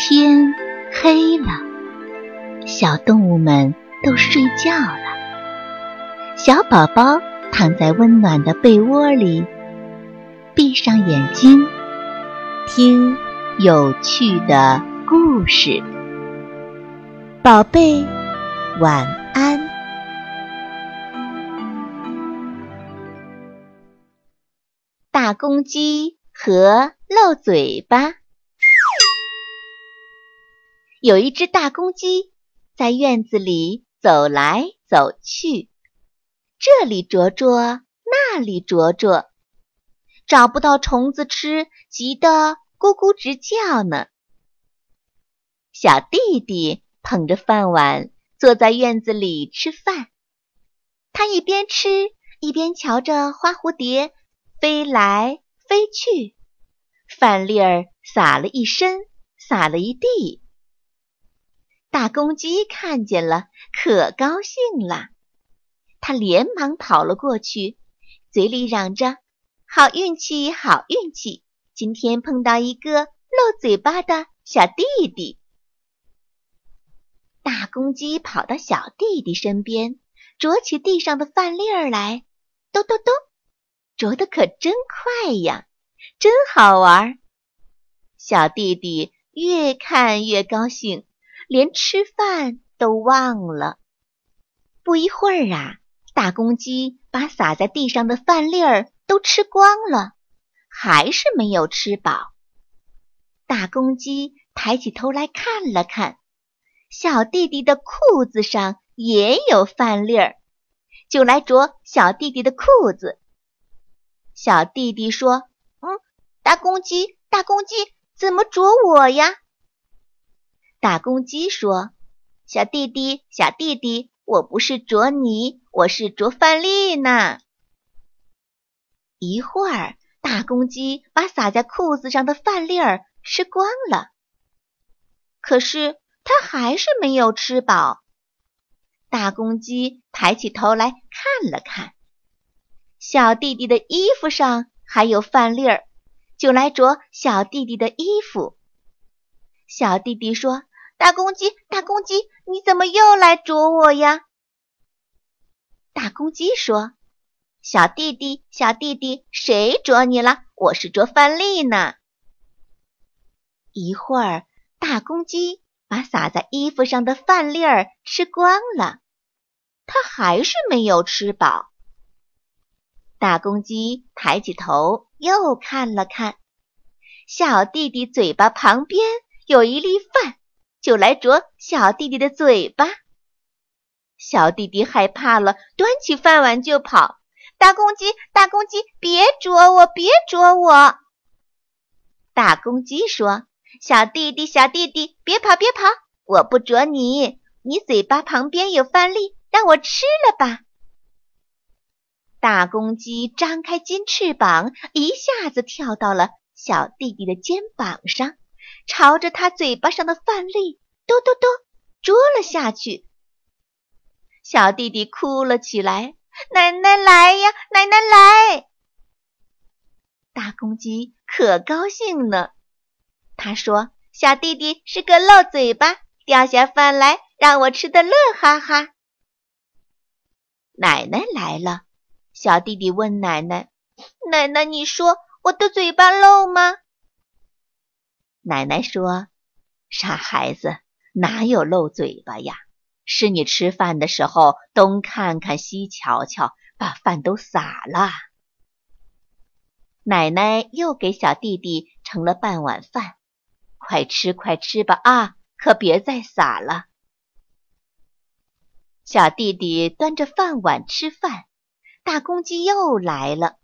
天黑了，小动物们都睡觉了。小宝宝躺在温暖的被窝里，闭上眼睛，听有趣的故事。宝贝，晚安。大公鸡和漏嘴巴。有一只大公鸡在院子里走来走去，这里啄啄，那里啄啄，找不到虫子吃，急得咕咕直叫呢。小弟弟捧着饭碗坐在院子里吃饭，他一边吃一边瞧着花蝴蝶飞来飞去，饭粒儿撒了一身，撒了一地。大公鸡看见了，可高兴了。它连忙跑了过去，嘴里嚷着：“好运气，好运气！今天碰到一个漏嘴巴的小弟弟。”大公鸡跑到小弟弟身边，啄起地上的饭粒儿来，咚咚咚，啄得可真快呀，真好玩。小弟弟越看越高兴。连吃饭都忘了。不一会儿啊，大公鸡把撒在地上的饭粒儿都吃光了，还是没有吃饱。大公鸡抬起头来看了看，小弟弟的裤子上也有饭粒儿，就来啄小弟弟的裤子。小弟弟说：“嗯，大公鸡，大公鸡，怎么啄我呀？”大公鸡说：“小弟弟，小弟弟，我不是啄你，我是啄饭粒呢。”一会儿，大公鸡把撒在裤子上的饭粒儿吃光了，可是它还是没有吃饱。大公鸡抬起头来看了看，小弟弟的衣服上还有饭粒儿，就来啄小弟弟的衣服。小弟弟说。大公鸡，大公鸡，你怎么又来啄我呀？大公鸡说：“小弟弟，小弟弟，谁啄你了？我是啄饭粒呢。”一会儿，大公鸡把撒在衣服上的饭粒儿吃光了，它还是没有吃饱。大公鸡抬起头又看了看，小弟弟嘴巴旁边有一粒饭。就来啄小弟弟的嘴巴，小弟弟害怕了，端起饭碗就跑。大公鸡，大公鸡，别啄我，别啄我！大公鸡说：“小弟弟，小弟弟，别跑，别跑，我不啄你。你嘴巴旁边有饭粒，让我吃了吧。”大公鸡张开金翅膀，一下子跳到了小弟弟的肩膀上。朝着他嘴巴上的饭粒，嘟嘟嘟啄了下去。小弟弟哭了起来：“奶奶来呀，奶奶来！”大公鸡可高兴呢。他说：“小弟弟是个漏嘴巴，掉下饭来让我吃的乐哈哈。”奶奶来了，小弟弟问奶奶：“奶奶，你说我的嘴巴漏吗？”奶奶说：“傻孩子，哪有漏嘴巴呀？是你吃饭的时候东看看西瞧瞧，把饭都撒了。”奶奶又给小弟弟盛了半碗饭，快吃快吃吧啊！可别再撒了。小弟弟端着饭碗吃饭，大公鸡又来了。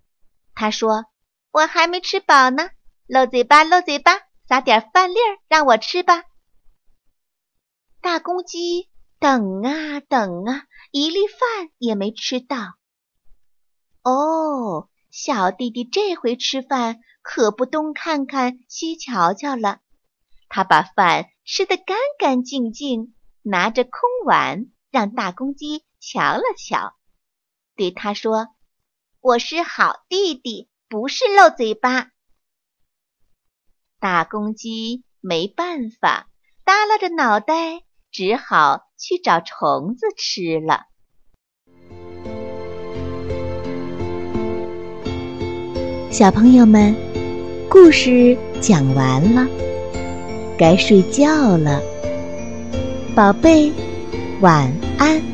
他说：“我还没吃饱呢，漏嘴巴，漏嘴巴。”撒点饭粒儿让我吃吧。大公鸡等啊等啊，一粒饭也没吃到。哦，小弟弟这回吃饭可不东看看西瞧瞧了，他把饭吃得干干净净，拿着空碗让大公鸡瞧了瞧，对他说：“我是好弟弟，不是漏嘴巴。”大公鸡没办法，耷拉着脑袋，只好去找虫子吃了。小朋友们，故事讲完了，该睡觉了，宝贝，晚安。